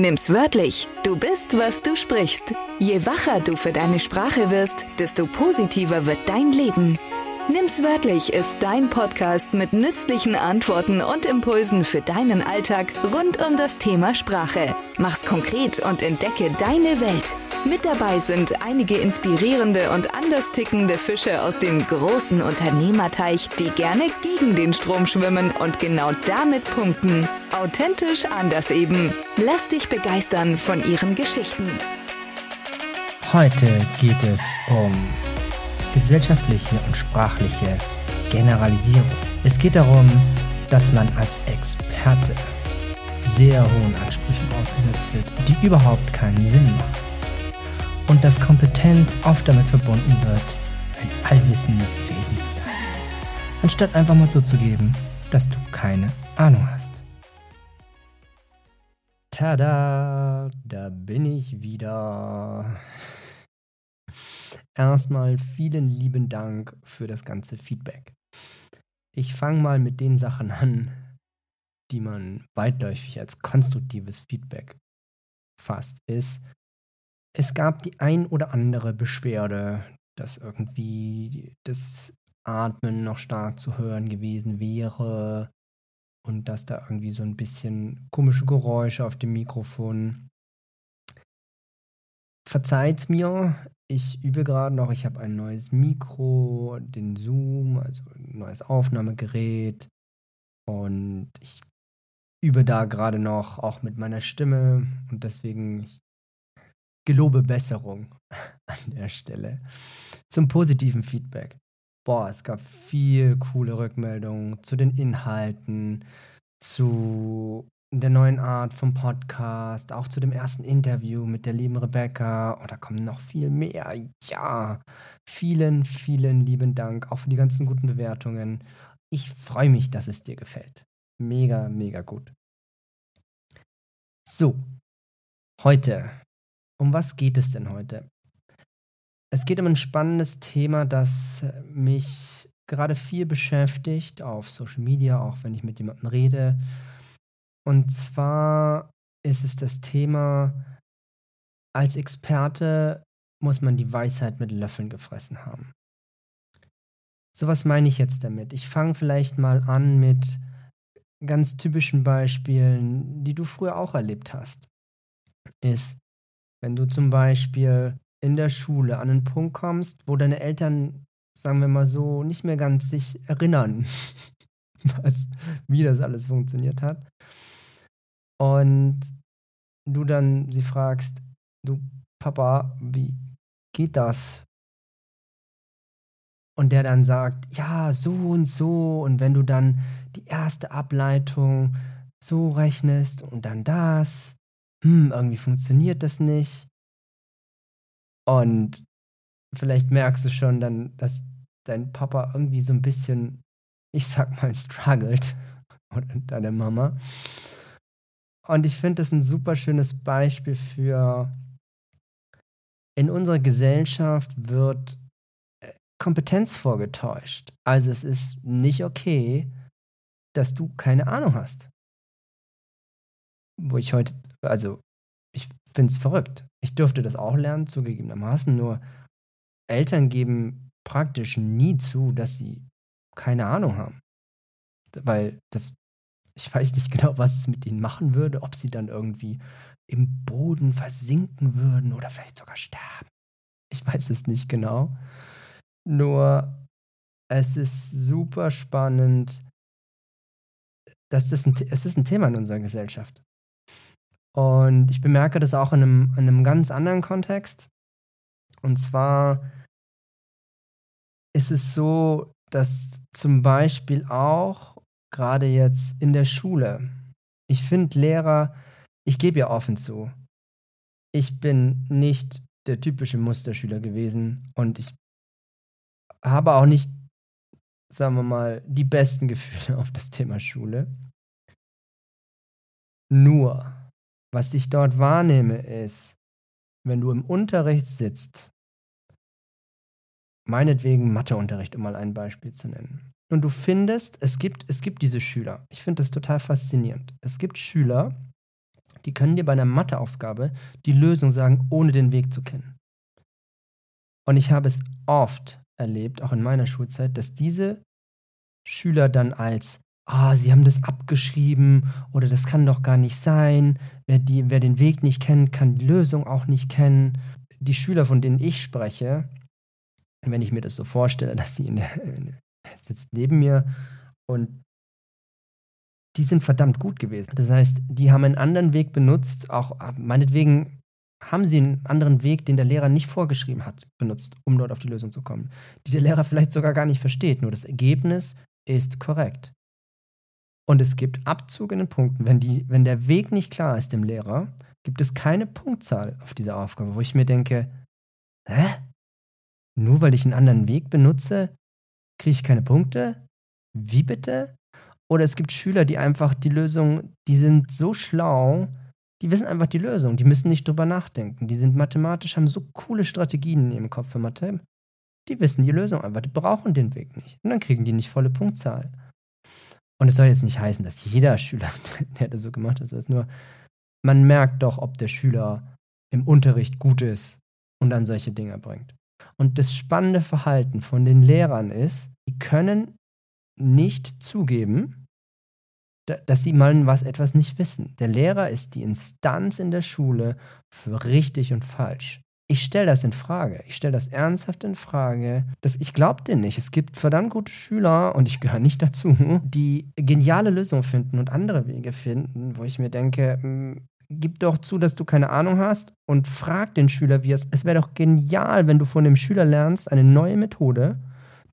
Nimm's wörtlich. Du bist, was du sprichst. Je wacher du für deine Sprache wirst, desto positiver wird dein Leben. Nimm's wörtlich ist dein Podcast mit nützlichen Antworten und Impulsen für deinen Alltag rund um das Thema Sprache. Mach's konkret und entdecke deine Welt. Mit dabei sind einige inspirierende und anders tickende Fische aus dem großen Unternehmerteich, die gerne gegen den Strom schwimmen und genau damit punkten. Authentisch anders eben. Lass dich begeistern von ihren Geschichten. Heute geht es um gesellschaftliche und sprachliche Generalisierung. Es geht darum, dass man als Experte sehr hohen Ansprüchen ausgesetzt wird, die überhaupt keinen Sinn machen und dass Kompetenz oft damit verbunden wird, ein allwissendes Wesen zu sein, anstatt einfach mal zuzugeben, dass du keine Ahnung hast. Tada, da bin ich wieder. Erstmal vielen lieben Dank für das ganze Feedback. Ich fange mal mit den Sachen an, die man weitläufig als konstruktives Feedback fasst, ist, es gab die ein oder andere Beschwerde, dass irgendwie das Atmen noch stark zu hören gewesen wäre und dass da irgendwie so ein bisschen komische Geräusche auf dem Mikrofon. Verzeiht's mir, ich übe gerade noch, ich habe ein neues Mikro, den Zoom, also ein neues Aufnahmegerät und ich übe da gerade noch auch mit meiner Stimme und deswegen gelobe Besserung an der Stelle. Zum positiven Feedback. Boah, es gab viel coole Rückmeldungen zu den Inhalten, zu der neuen Art vom Podcast, auch zu dem ersten Interview mit der lieben Rebecca. Oh, da kommen noch viel mehr. Ja, vielen, vielen lieben Dank, auch für die ganzen guten Bewertungen. Ich freue mich, dass es dir gefällt. Mega, mega gut. So, heute um was geht es denn heute? Es geht um ein spannendes Thema, das mich gerade viel beschäftigt auf Social Media, auch wenn ich mit jemandem rede. Und zwar ist es das Thema, als Experte muss man die Weisheit mit Löffeln gefressen haben. So was meine ich jetzt damit? Ich fange vielleicht mal an mit ganz typischen Beispielen, die du früher auch erlebt hast. Ist, wenn du zum Beispiel in der Schule an einen Punkt kommst, wo deine Eltern, sagen wir mal so, nicht mehr ganz sich erinnern, was, wie das alles funktioniert hat. Und du dann sie fragst, du Papa, wie geht das? Und der dann sagt, ja, so und so. Und wenn du dann die erste Ableitung so rechnest und dann das hm, irgendwie funktioniert das nicht. Und vielleicht merkst du schon dann, dass dein Papa irgendwie so ein bisschen, ich sag mal, struggelt. Oder deine Mama. Und ich finde das ein super schönes Beispiel für, in unserer Gesellschaft wird äh, Kompetenz vorgetäuscht. Also es ist nicht okay, dass du keine Ahnung hast. Wo ich heute also ich finde es verrückt. Ich durfte das auch lernen, zugegebenermaßen, nur Eltern geben praktisch nie zu, dass sie keine Ahnung haben. Weil das, ich weiß nicht genau, was es mit ihnen machen würde, ob sie dann irgendwie im Boden versinken würden oder vielleicht sogar sterben. Ich weiß es nicht genau. Nur es ist super spannend. Das ist ein, es ist ein Thema in unserer Gesellschaft. Und ich bemerke das auch in einem, in einem ganz anderen Kontext. Und zwar ist es so, dass zum Beispiel auch gerade jetzt in der Schule, ich finde Lehrer, ich gebe ja offen zu, ich bin nicht der typische Musterschüler gewesen und ich habe auch nicht, sagen wir mal, die besten Gefühle auf das Thema Schule. Nur, was ich dort wahrnehme, ist, wenn du im Unterricht sitzt, meinetwegen Matheunterricht, um mal ein Beispiel zu nennen, und du findest, es gibt, es gibt diese Schüler. Ich finde das total faszinierend. Es gibt Schüler, die können dir bei einer Matheaufgabe die Lösung sagen, ohne den Weg zu kennen. Und ich habe es oft erlebt, auch in meiner Schulzeit, dass diese Schüler dann als, ah, sie haben das abgeschrieben oder das kann doch gar nicht sein, wer, die, wer den Weg nicht kennt, kann die Lösung auch nicht kennen. Die Schüler, von denen ich spreche, wenn ich mir das so vorstelle, dass die in der, in sitzt neben mir und die sind verdammt gut gewesen. Das heißt, die haben einen anderen Weg benutzt, auch meinetwegen haben sie einen anderen Weg, den der Lehrer nicht vorgeschrieben hat, benutzt, um dort auf die Lösung zu kommen, die der Lehrer vielleicht sogar gar nicht versteht. Nur das Ergebnis ist korrekt. Und es gibt Abzug in den Punkten. Wenn, die, wenn der Weg nicht klar ist dem Lehrer, gibt es keine Punktzahl auf dieser Aufgabe, wo ich mir denke, hä? Nur weil ich einen anderen Weg benutze, kriege ich keine Punkte? Wie bitte? Oder es gibt Schüler, die einfach die Lösung, die sind so schlau, die wissen einfach die Lösung, die müssen nicht drüber nachdenken. Die sind mathematisch, haben so coole Strategien in ihrem Kopf für Mathe. Die wissen die Lösung einfach, die brauchen den Weg nicht. Und dann kriegen die nicht volle Punktzahl. Und es soll jetzt nicht heißen, dass jeder Schüler, der das so gemacht hat, es ist nur, man merkt doch, ob der Schüler im Unterricht gut ist und dann solche Dinge bringt. Und das spannende Verhalten von den Lehrern ist, die können nicht zugeben, dass sie mal was etwas nicht wissen. Der Lehrer ist die Instanz in der Schule für richtig und falsch. Ich stelle das in Frage. Ich stelle das ernsthaft in Frage. Das, ich glaube dir nicht. Es gibt verdammt gute Schüler, und ich gehöre nicht dazu, die geniale Lösungen finden und andere Wege finden, wo ich mir denke, hm, gib doch zu, dass du keine Ahnung hast und frag den Schüler, wie es. Es wäre doch genial, wenn du von dem Schüler lernst, eine neue Methode,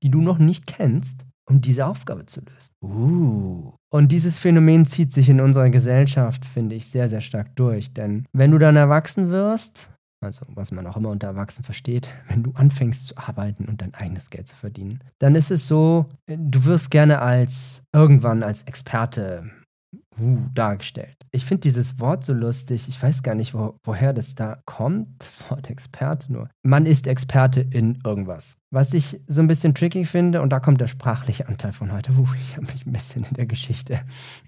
die du noch nicht kennst, um diese Aufgabe zu lösen. Uh. Und dieses Phänomen zieht sich in unserer Gesellschaft, finde ich, sehr, sehr stark durch. Denn wenn du dann erwachsen wirst, also was man auch immer unter Erwachsen versteht, wenn du anfängst zu arbeiten und dein eigenes Geld zu verdienen, dann ist es so, du wirst gerne als irgendwann als Experte uh, dargestellt. Ich finde dieses Wort so lustig. Ich weiß gar nicht, wo, woher das da kommt, das Wort Experte nur. Man ist Experte in irgendwas. Was ich so ein bisschen tricky finde, und da kommt der sprachliche Anteil von heute, uh, ich habe mich ein bisschen in der Geschichte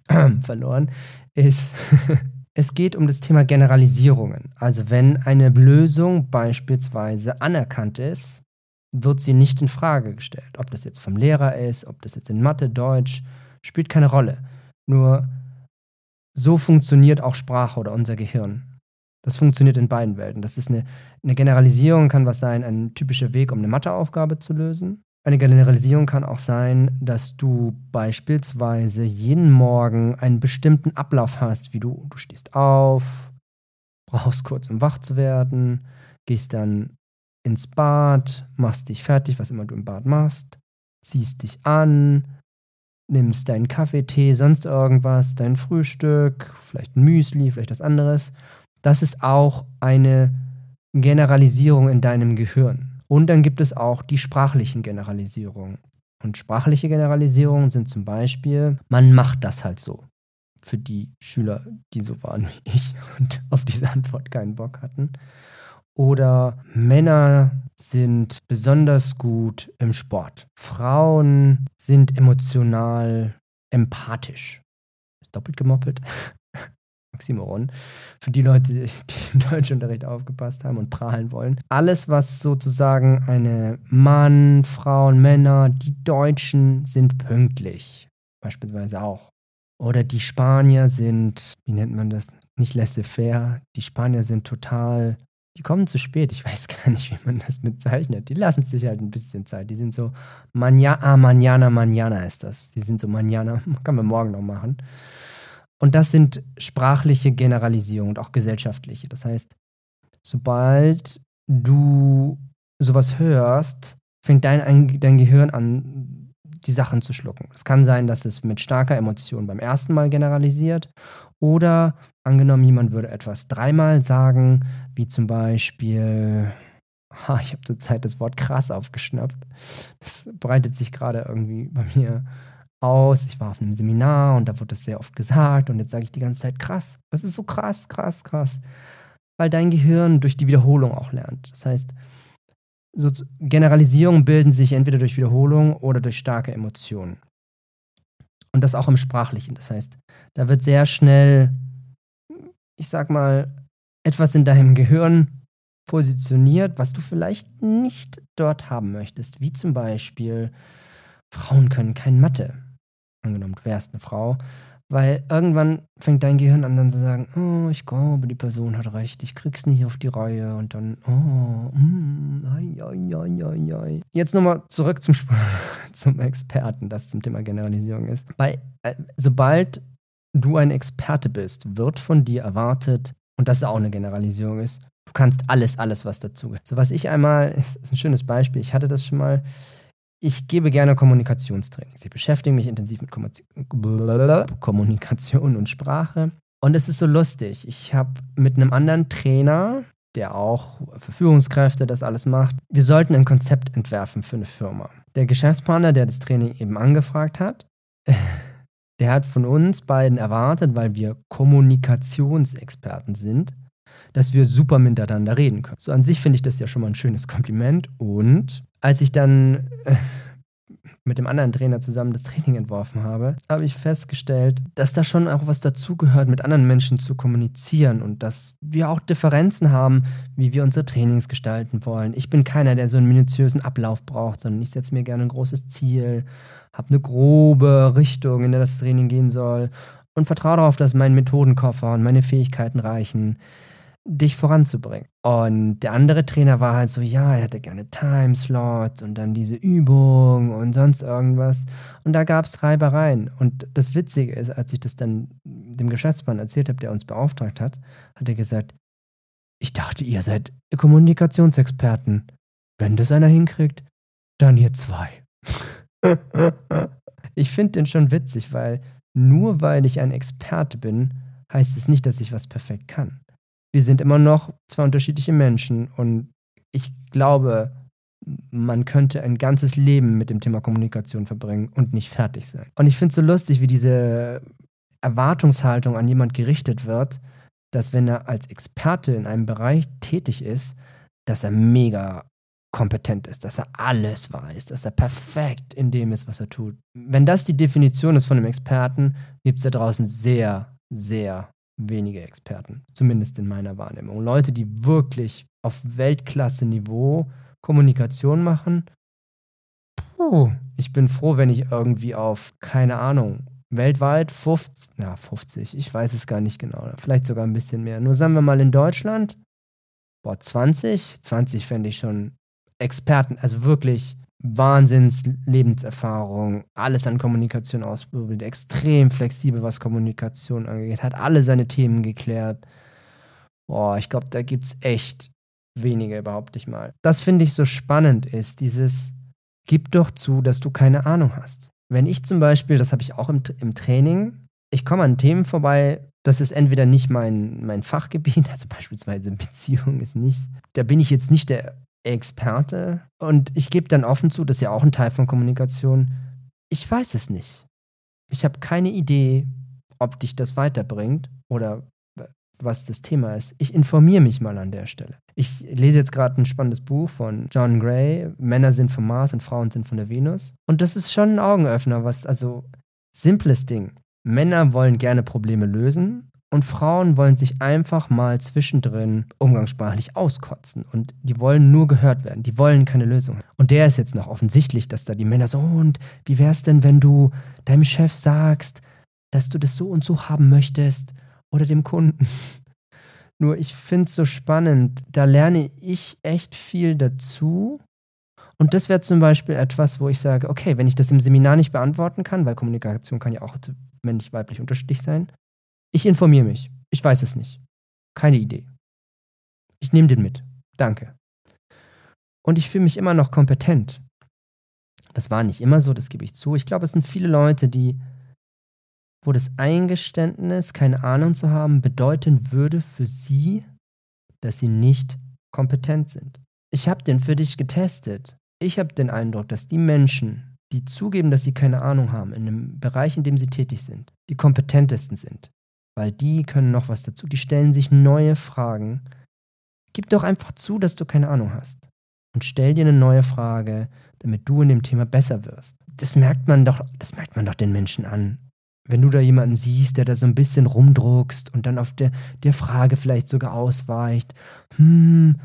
verloren, ist, es geht um das Thema Generalisierungen. Also wenn eine Lösung beispielsweise anerkannt ist, wird sie nicht in Frage gestellt. Ob das jetzt vom Lehrer ist, ob das jetzt in Mathe, Deutsch, spielt keine Rolle. Nur so funktioniert auch Sprache oder unser Gehirn. Das funktioniert in beiden Welten. Das ist eine, eine Generalisierung, kann was sein, ein typischer Weg, um eine Matheaufgabe zu lösen. Eine Generalisierung kann auch sein, dass du beispielsweise jeden Morgen einen bestimmten Ablauf hast, wie du, du stehst auf, brauchst kurz, um wach zu werden, gehst dann ins Bad, machst dich fertig, was immer du im Bad machst, ziehst dich an, nimmst deinen Kaffee, Tee, sonst irgendwas, dein Frühstück, vielleicht ein Müsli, vielleicht was anderes. Das ist auch eine Generalisierung in deinem Gehirn. Und dann gibt es auch die sprachlichen Generalisierungen. Und sprachliche Generalisierungen sind zum Beispiel, man macht das halt so. Für die Schüler, die so waren wie ich und auf diese Antwort keinen Bock hatten. Oder Männer sind besonders gut im Sport. Frauen sind emotional empathisch. Ist doppelt gemoppelt. Oxymoron. Für die Leute, die im Deutschunterricht aufgepasst haben und prahlen wollen. Alles, was sozusagen eine Mann, Frauen, Männer, die Deutschen sind pünktlich. Beispielsweise auch. Oder die Spanier sind, wie nennt man das? Nicht laissez-faire. Die Spanier sind total die kommen zu spät. Ich weiß gar nicht, wie man das bezeichnet. Die lassen sich halt ein bisschen Zeit. Die sind so, Manja, ah, manjana, manjana ist das. Die sind so, manjana, kann man morgen noch machen. Und das sind sprachliche Generalisierungen und auch gesellschaftliche. Das heißt, sobald du sowas hörst, fängt dein, dein Gehirn an, die Sachen zu schlucken. Es kann sein, dass es mit starker Emotion beim ersten Mal generalisiert oder angenommen, jemand würde etwas dreimal sagen, wie zum Beispiel, ha, ich habe zurzeit das Wort krass aufgeschnappt. Das breitet sich gerade irgendwie bei mir aus. Ich war auf einem Seminar und da wurde das sehr oft gesagt und jetzt sage ich die ganze Zeit krass. Das ist so krass, krass, krass. Weil dein Gehirn durch die Wiederholung auch lernt. Das heißt, so Generalisierungen bilden sich entweder durch Wiederholung oder durch starke Emotionen. Und das auch im Sprachlichen. Das heißt, da wird sehr schnell ich sag mal, etwas in deinem Gehirn positioniert, was du vielleicht nicht dort haben möchtest. Wie zum Beispiel, Frauen können kein Mathe. Angenommen, du wärst eine Frau. Weil irgendwann fängt dein Gehirn an dann zu sagen, oh, ich glaube, die Person hat recht, ich krieg's nicht auf die Reihe und dann, oh, mm, ai, ai, ai, ai, ai. Jetzt nochmal zurück zum, zum Experten, das zum Thema Generalisierung ist. Weil, äh, sobald du ein Experte bist, wird von dir erwartet, und das auch eine Generalisierung ist, du kannst alles, alles, was dazu gehört. So was ich einmal, ist, ist ein schönes Beispiel, ich hatte das schon mal, ich gebe gerne Kommunikationstrainings. Ich beschäftige mich intensiv mit Kommunikation und Sprache. Und es ist so lustig. Ich habe mit einem anderen Trainer, der auch für Führungskräfte das alles macht, wir sollten ein Konzept entwerfen für eine Firma. Der Geschäftspartner, der das Training eben angefragt hat, der hat von uns beiden erwartet, weil wir Kommunikationsexperten sind, dass wir super miteinander reden können. So an sich finde ich das ja schon mal ein schönes Kompliment. Und als ich dann äh, mit dem anderen Trainer zusammen das Training entworfen habe, habe ich festgestellt, dass da schon auch was dazugehört, mit anderen Menschen zu kommunizieren und dass wir auch Differenzen haben, wie wir unsere Trainings gestalten wollen. Ich bin keiner, der so einen minutiösen Ablauf braucht, sondern ich setze mir gerne ein großes Ziel, habe eine grobe Richtung, in der das Training gehen soll und vertraue darauf, dass mein Methodenkoffer und meine Fähigkeiten reichen dich voranzubringen. Und der andere Trainer war halt so, ja, er hätte gerne Timeslots und dann diese Übung und sonst irgendwas. Und da gab es Reibereien. Und das Witzige ist, als ich das dann dem Geschäftsmann erzählt habe, der uns beauftragt hat, hat er gesagt, ich dachte, ihr seid Kommunikationsexperten. Wenn das einer hinkriegt, dann ihr zwei. ich finde den schon witzig, weil nur weil ich ein Experte bin, heißt es nicht, dass ich was perfekt kann wir sind immer noch zwei unterschiedliche Menschen und ich glaube, man könnte ein ganzes Leben mit dem Thema Kommunikation verbringen und nicht fertig sein. Und ich finde es so lustig, wie diese Erwartungshaltung an jemand gerichtet wird, dass wenn er als Experte in einem Bereich tätig ist, dass er mega kompetent ist, dass er alles weiß, dass er perfekt in dem ist, was er tut. Wenn das die Definition ist von einem Experten, gibt es da draußen sehr, sehr wenige Experten, zumindest in meiner Wahrnehmung. Leute, die wirklich auf Weltklasse-Niveau Kommunikation machen. Puh, ich bin froh, wenn ich irgendwie auf, keine Ahnung, weltweit 50, ja, 50, ich weiß es gar nicht genau, vielleicht sogar ein bisschen mehr. Nur sagen wir mal in Deutschland, boah, 20, 20 fände ich schon Experten, also wirklich Wahnsinns-Lebenserfahrung, alles an Kommunikation ausprobiert, extrem flexibel, was Kommunikation angeht, hat alle seine Themen geklärt. Boah, ich glaube, da gibt es echt wenige, behaupte ich mal. Das finde ich so spannend ist, dieses, gib doch zu, dass du keine Ahnung hast. Wenn ich zum Beispiel, das habe ich auch im, im Training, ich komme an Themen vorbei, das ist entweder nicht mein, mein Fachgebiet, also beispielsweise Beziehung ist nicht, da bin ich jetzt nicht der Experte. Und ich gebe dann offen zu, das ist ja auch ein Teil von Kommunikation. Ich weiß es nicht. Ich habe keine Idee, ob dich das weiterbringt oder was das Thema ist. Ich informiere mich mal an der Stelle. Ich lese jetzt gerade ein spannendes Buch von John Gray. Männer sind vom Mars und Frauen sind von der Venus. Und das ist schon ein Augenöffner, was, also, simples Ding. Männer wollen gerne Probleme lösen und Frauen wollen sich einfach mal zwischendrin umgangssprachlich auskotzen. Und die wollen nur gehört werden. Die wollen keine Lösung. Und der ist jetzt noch offensichtlich, dass da die Männer so, und wie wäre es denn, wenn du deinem Chef sagst, dass du das so und so haben möchtest? Oder dem Kunden. Nur ich finde es so spannend. Da lerne ich echt viel dazu. Und das wäre zum Beispiel etwas, wo ich sage, okay, wenn ich das im Seminar nicht beantworten kann, weil Kommunikation kann ja auch männlich-weiblich unterschiedlich sein, ich informiere mich. Ich weiß es nicht. Keine Idee. Ich nehme den mit. Danke. Und ich fühle mich immer noch kompetent. Das war nicht immer so, das gebe ich zu. Ich glaube, es sind viele Leute, die, wo das Eingeständnis, keine Ahnung zu haben, bedeuten würde für sie, dass sie nicht kompetent sind. Ich habe den für dich getestet. Ich habe den Eindruck, dass die Menschen, die zugeben, dass sie keine Ahnung haben, in einem Bereich, in dem sie tätig sind, die kompetentesten sind weil die können noch was dazu. Die stellen sich neue Fragen. Gib doch einfach zu, dass du keine Ahnung hast. Und stell dir eine neue Frage, damit du in dem Thema besser wirst. Das merkt man doch, das merkt man doch den Menschen an. wenn du da jemanden siehst, der da so ein bisschen rumdruckst und dann auf der, der Frage vielleicht sogar ausweicht, hm,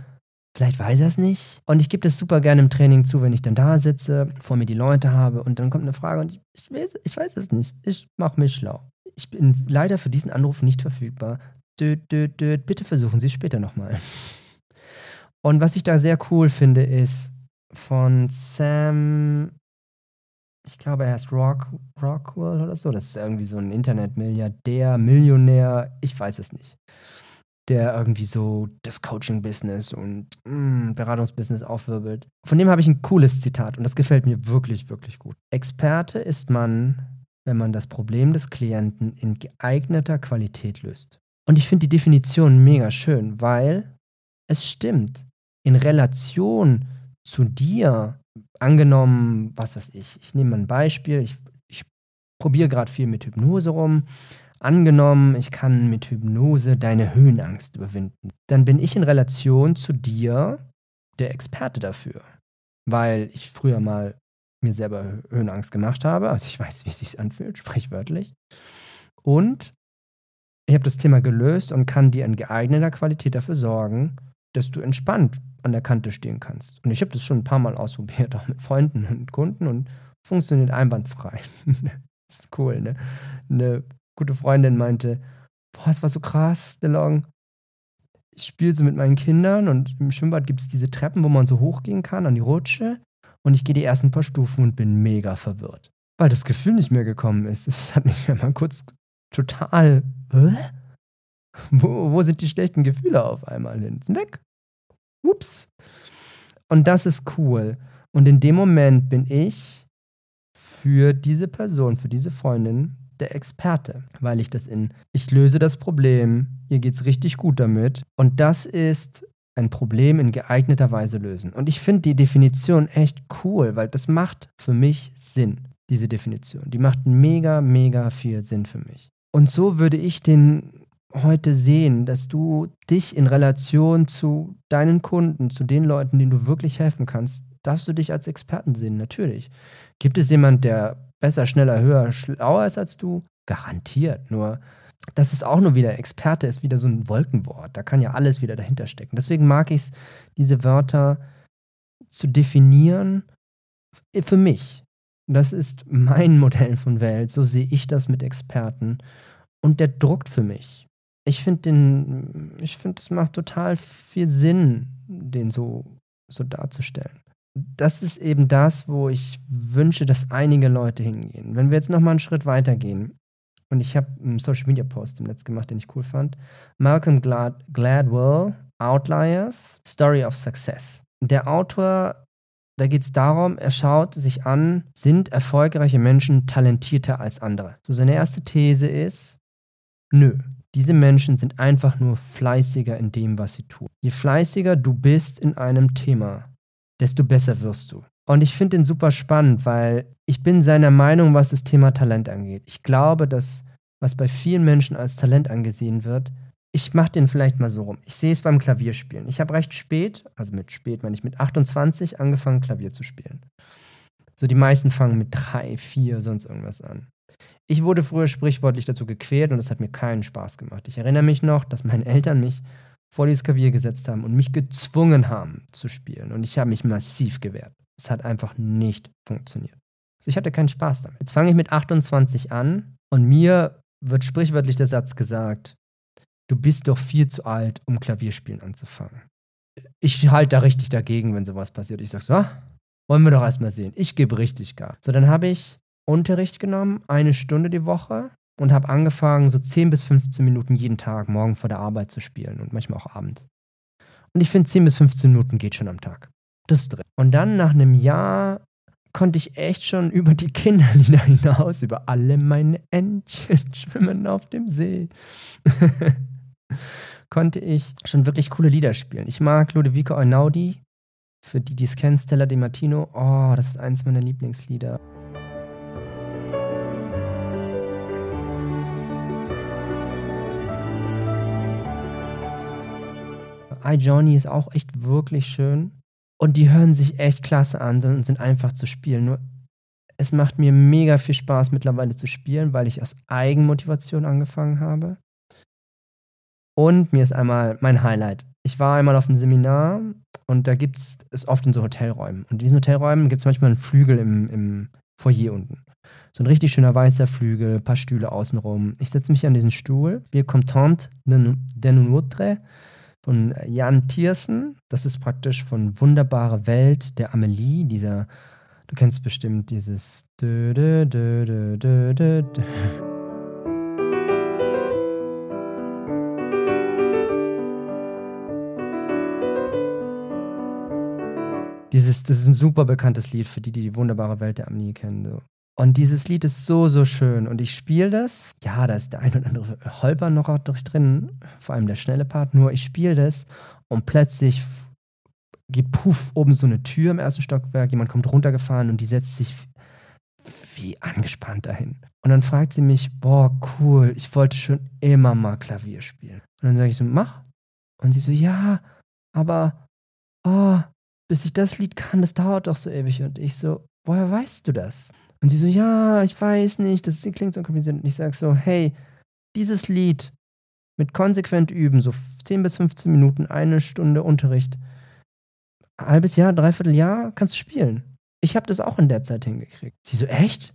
vielleicht weiß er es nicht. Und ich gebe das super gerne im Training zu, wenn ich dann da sitze, vor mir die Leute habe und dann kommt eine Frage und ich, ich, weiß, ich weiß es nicht. Ich mache mich schlau. Ich bin leider für diesen Anruf nicht verfügbar. Död, död, död. Bitte versuchen Sie es später nochmal. Und was ich da sehr cool finde, ist von Sam ich glaube, er heißt Rock, Rockwell oder so. Das ist irgendwie so ein Internetmilliardär, Millionär, ich weiß es nicht. Der irgendwie so das Coaching-Business und mm, Beratungsbusiness aufwirbelt. Von dem habe ich ein cooles Zitat und das gefällt mir wirklich, wirklich gut. Experte ist man, wenn man das Problem des Klienten in geeigneter Qualität löst. Und ich finde die Definition mega schön, weil es stimmt. In Relation zu dir angenommen, was weiß ich, ich nehme mal ein Beispiel, ich, ich probiere gerade viel mit Hypnose rum. Angenommen, ich kann mit Hypnose deine Höhenangst überwinden. Dann bin ich in Relation zu dir der Experte dafür. Weil ich früher mal mir selber Höhenangst gemacht habe. Also ich weiß, wie es sich anfühlt, sprichwörtlich. Und ich habe das Thema gelöst und kann dir in geeigneter Qualität dafür sorgen, dass du entspannt an der Kante stehen kannst. Und ich habe das schon ein paar Mal ausprobiert, auch mit Freunden und Kunden und funktioniert einwandfrei. das ist cool, ne? Eine gute Freundin meinte, boah, es war so krass, DeLong. Ich spiele so mit meinen Kindern und im Schwimmbad gibt es diese Treppen, wo man so hochgehen kann an die Rutsche. Und ich gehe die ersten paar Stufen und bin mega verwirrt. Weil das Gefühl nicht mehr gekommen ist. Das hat mich ja mal kurz total. Äh? Wo, wo sind die schlechten Gefühle auf einmal hin? Sind weg. Ups. Und das ist cool. Und in dem Moment bin ich für diese Person, für diese Freundin der Experte, weil ich das in, ich löse das Problem, ihr geht's richtig gut damit. Und das ist ein Problem in geeigneter Weise lösen. Und ich finde die Definition echt cool, weil das macht für mich Sinn, diese Definition. Die macht mega, mega viel Sinn für mich. Und so würde ich den heute sehen, dass du dich in Relation zu deinen Kunden, zu den Leuten, denen du wirklich helfen kannst, darfst du dich als Experten sehen, natürlich. Gibt es jemand, der besser, schneller, höher, schlauer ist als du? Garantiert. Nur, das ist auch nur wieder, Experte ist wieder so ein Wolkenwort. Da kann ja alles wieder dahinter stecken. Deswegen mag ich es, diese Wörter zu definieren für mich. Das ist mein Modell von Welt. So sehe ich das mit Experten. Und der druckt für mich ich finde den, ich finde, es macht total viel Sinn, den so, so darzustellen. Das ist eben das, wo ich wünsche, dass einige Leute hingehen. Wenn wir jetzt nochmal einen Schritt weiter gehen, und ich habe einen Social Media Post im Netz gemacht, den ich cool fand. Malcolm Glad Gladwell, Outliers, Story of Success. Der Autor, da geht es darum, er schaut sich an, sind erfolgreiche Menschen talentierter als andere. So seine erste These ist, nö, diese Menschen sind einfach nur fleißiger in dem, was sie tun. Je fleißiger du bist in einem Thema, desto besser wirst du. Und ich finde den super spannend, weil ich bin seiner Meinung, was das Thema Talent angeht. Ich glaube, dass was bei vielen Menschen als Talent angesehen wird, ich mache den vielleicht mal so rum. Ich sehe es beim Klavierspielen. Ich habe recht spät, also mit spät meine ich mit 28 angefangen Klavier zu spielen. So die meisten fangen mit drei, vier, sonst irgendwas an. Ich wurde früher sprichwörtlich dazu gequält und es hat mir keinen Spaß gemacht. Ich erinnere mich noch, dass meine Eltern mich vor dieses Klavier gesetzt haben und mich gezwungen haben zu spielen. Und ich habe mich massiv gewehrt. Es hat einfach nicht funktioniert. Also ich hatte keinen Spaß damit. Jetzt fange ich mit 28 an und mir wird sprichwörtlich der Satz gesagt, du bist doch viel zu alt, um Klavierspielen anzufangen. Ich halte da richtig dagegen, wenn sowas passiert. Ich sage so, ah, wollen wir doch erstmal sehen. Ich gebe richtig gar. So, dann habe ich Unterricht genommen, eine Stunde die Woche und habe angefangen, so 10 bis 15 Minuten jeden Tag morgen vor der Arbeit zu spielen und manchmal auch abends. Und ich finde, 10 bis 15 Minuten geht schon am Tag. Das drin. Und dann nach einem Jahr konnte ich echt schon über die Kinderlieder hinaus, über alle meine Entchen schwimmen auf dem See, konnte ich schon wirklich coole Lieder spielen. Ich mag Ludovico Einaudi, für die, die es kennen, Stella De Martino. Oh, das ist eins meiner Lieblingslieder. iJohnny ist auch echt wirklich schön. Und die hören sich echt klasse an und sind einfach zu spielen. Nur es macht mir mega viel Spaß mittlerweile zu spielen, weil ich aus Eigenmotivation angefangen habe. Und mir ist einmal mein Highlight. Ich war einmal auf einem Seminar und da gibt es oft in so Hotelräumen. Und in diesen Hotelräumen gibt es manchmal einen Flügel im, im Foyer unten. So ein richtig schöner weißer Flügel, ein paar Stühle außenrum. Ich setze mich an diesen Stuhl. Wir Content de Nutre von Jan Thiersen. Das ist praktisch von Wunderbare Welt der Amelie, dieser, du kennst bestimmt dieses dö, dö, dö, dö, dö. Dieses, das ist ein super bekanntes Lied für die, die die wunderbare Welt der Amelie kennen. So. Und dieses Lied ist so, so schön. Und ich spiele das. Ja, da ist der ein oder andere Holper noch drin, vor allem der schnelle Part. Nur ich spiele das und plötzlich geht puff oben so eine Tür im ersten Stockwerk. Jemand kommt runtergefahren und die setzt sich wie angespannt dahin. Und dann fragt sie mich: Boah, cool, ich wollte schon immer mal Klavier spielen. Und dann sage ich so: Mach. Und sie so: Ja, aber, oh, bis ich das Lied kann, das dauert doch so ewig. Und ich so: Woher weißt du das? Und sie so, ja, ich weiß nicht, das klingt so kompliziert. Und ich sage so, hey, dieses Lied mit konsequent üben, so 10 bis 15 Minuten, eine Stunde Unterricht, ein halbes Jahr, dreiviertel Jahr, kannst du spielen. Ich habe das auch in der Zeit hingekriegt. Sie so, echt?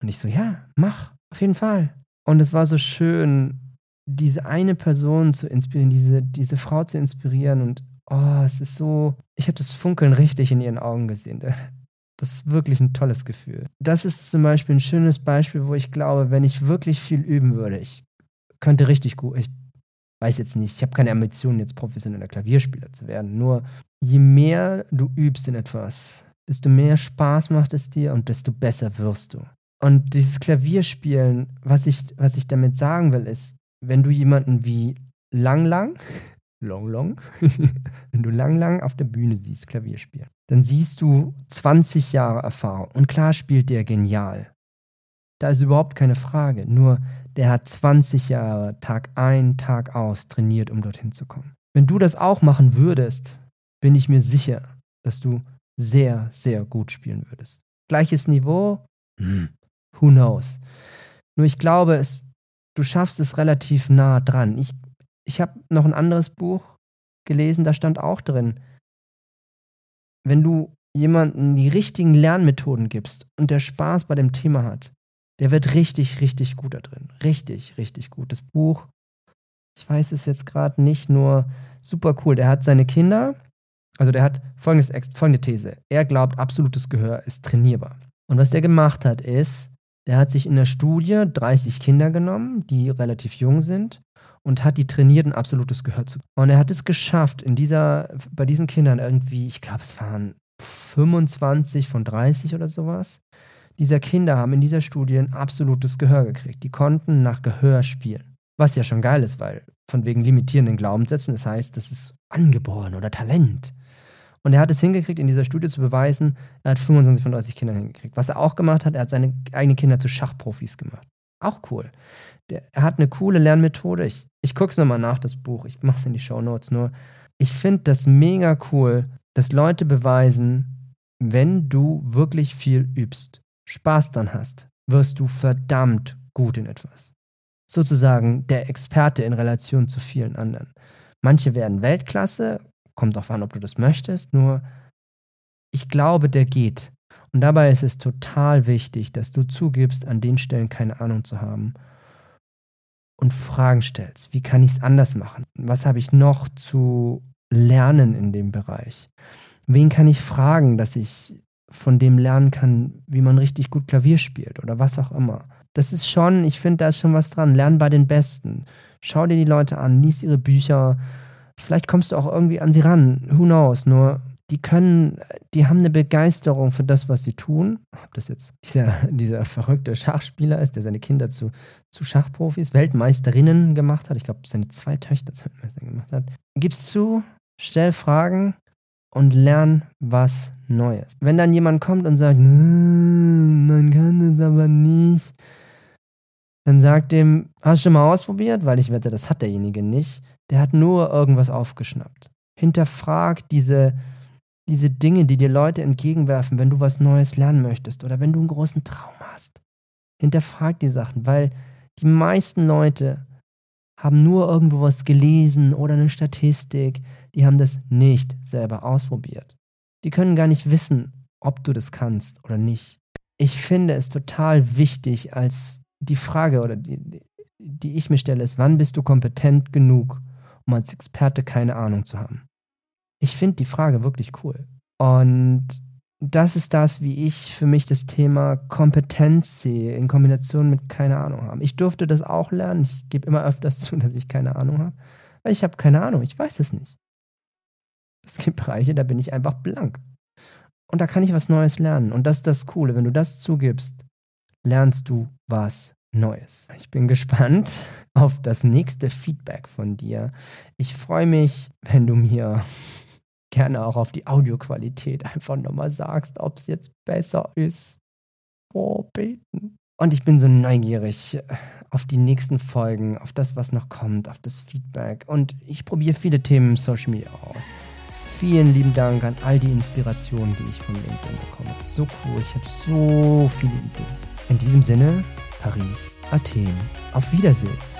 Und ich so, ja, mach, auf jeden Fall. Und es war so schön, diese eine Person zu inspirieren, diese, diese Frau zu inspirieren und oh, es ist so, ich habe das Funkeln richtig in ihren Augen gesehen. Das ist wirklich ein tolles Gefühl. Das ist zum Beispiel ein schönes Beispiel, wo ich glaube, wenn ich wirklich viel üben würde, ich könnte richtig gut, ich weiß jetzt nicht, ich habe keine Ambitionen, jetzt professioneller Klavierspieler zu werden. Nur je mehr du übst in etwas, desto mehr Spaß macht es dir und desto besser wirst du. Und dieses Klavierspielen, was ich, was ich damit sagen will, ist, wenn du jemanden wie Lang Lang, Long Long, wenn du Lang Lang auf der Bühne siehst, Klavier spielen, dann siehst du 20 Jahre Erfahrung. Und klar spielt der genial. Da ist überhaupt keine Frage. Nur der hat 20 Jahre Tag ein, Tag aus trainiert, um dorthin zu kommen. Wenn du das auch machen würdest, bin ich mir sicher, dass du sehr, sehr gut spielen würdest. Gleiches Niveau? Hm, who knows? Nur ich glaube, es, du schaffst es relativ nah dran. Ich, ich habe noch ein anderes Buch gelesen, da stand auch drin, wenn du jemanden die richtigen Lernmethoden gibst und der Spaß bei dem Thema hat, der wird richtig, richtig gut da drin. Richtig, richtig gut. Das Buch, ich weiß es jetzt gerade nicht, nur super cool. Der hat seine Kinder, also der hat folgendes, folgende These. Er glaubt, absolutes Gehör ist trainierbar. Und was der gemacht hat, ist, der hat sich in der Studie 30 Kinder genommen, die relativ jung sind, und hat die trainiert, ein absolutes Gehör zu. Und er hat es geschafft, in dieser, bei diesen Kindern irgendwie, ich glaube, es waren 25 von 30 oder sowas, dieser Kinder haben in dieser Studie ein absolutes Gehör gekriegt. Die konnten nach Gehör spielen. Was ja schon geil ist, weil von wegen limitierenden Glaubenssätzen, das heißt, das ist angeboren oder Talent. Und er hat es hingekriegt, in dieser Studie zu beweisen, er hat 25 von 30 Kindern hingekriegt. Was er auch gemacht hat, er hat seine eigenen Kinder zu Schachprofis gemacht. Auch cool. Der, er hat eine coole Lernmethode. Ich, ich gucke es nochmal nach, das Buch. Ich mache es in die Show Notes nur. Ich finde das mega cool, dass Leute beweisen, wenn du wirklich viel übst, Spaß dann hast, wirst du verdammt gut in etwas. Sozusagen der Experte in Relation zu vielen anderen. Manche werden Weltklasse, kommt darauf an, ob du das möchtest, nur ich glaube, der geht. Und dabei ist es total wichtig, dass du zugibst, an den Stellen keine Ahnung zu haben und Fragen stellst. Wie kann ich es anders machen? Was habe ich noch zu lernen in dem Bereich? Wen kann ich fragen, dass ich von dem lernen kann, wie man richtig gut Klavier spielt oder was auch immer? Das ist schon, ich finde, da ist schon was dran. Lern bei den Besten. Schau dir die Leute an, lies ihre Bücher. Vielleicht kommst du auch irgendwie an sie ran. Who knows? Nur die können, die haben eine Begeisterung für das, was sie tun. Ob das jetzt dieser, dieser verrückte Schachspieler ist, der seine Kinder zu, zu Schachprofis, Weltmeisterinnen gemacht hat. Ich glaube, seine zwei Töchter zu Weltmeister gemacht hat. Gib's zu, stell Fragen und lern was Neues. Wenn dann jemand kommt und sagt, man kann das aber nicht, dann sagt dem, hast du schon mal ausprobiert? Weil ich wette, das hat derjenige nicht. Der hat nur irgendwas aufgeschnappt. Hinterfragt diese diese Dinge, die dir Leute entgegenwerfen, wenn du was Neues lernen möchtest oder wenn du einen großen Traum hast. Hinterfrag die Sachen, weil die meisten Leute haben nur irgendwo was gelesen oder eine Statistik, die haben das nicht selber ausprobiert. Die können gar nicht wissen, ob du das kannst oder nicht. Ich finde es total wichtig, als die Frage oder die, die ich mir stelle, ist, wann bist du kompetent genug, um als Experte keine Ahnung zu haben? Ich finde die Frage wirklich cool. Und das ist das, wie ich für mich das Thema Kompetenz sehe, in Kombination mit keine Ahnung haben. Ich durfte das auch lernen. Ich gebe immer öfters zu, dass ich keine Ahnung habe. Weil ich habe keine Ahnung, ich weiß es nicht. Es gibt Bereiche, da bin ich einfach blank. Und da kann ich was Neues lernen. Und das ist das Coole. Wenn du das zugibst, lernst du was Neues. Ich bin gespannt auf das nächste Feedback von dir. Ich freue mich, wenn du mir gerne auch auf die Audioqualität einfach nochmal sagst, ob es jetzt besser ist. Oh, beten. Und ich bin so neugierig auf die nächsten Folgen, auf das, was noch kommt, auf das Feedback. Und ich probiere viele Themen im Social Media aus. Vielen lieben Dank an all die Inspirationen, die ich von LinkedIn bekomme. So cool, ich habe so viele Ideen. In diesem Sinne, Paris, Athen. Auf Wiedersehen.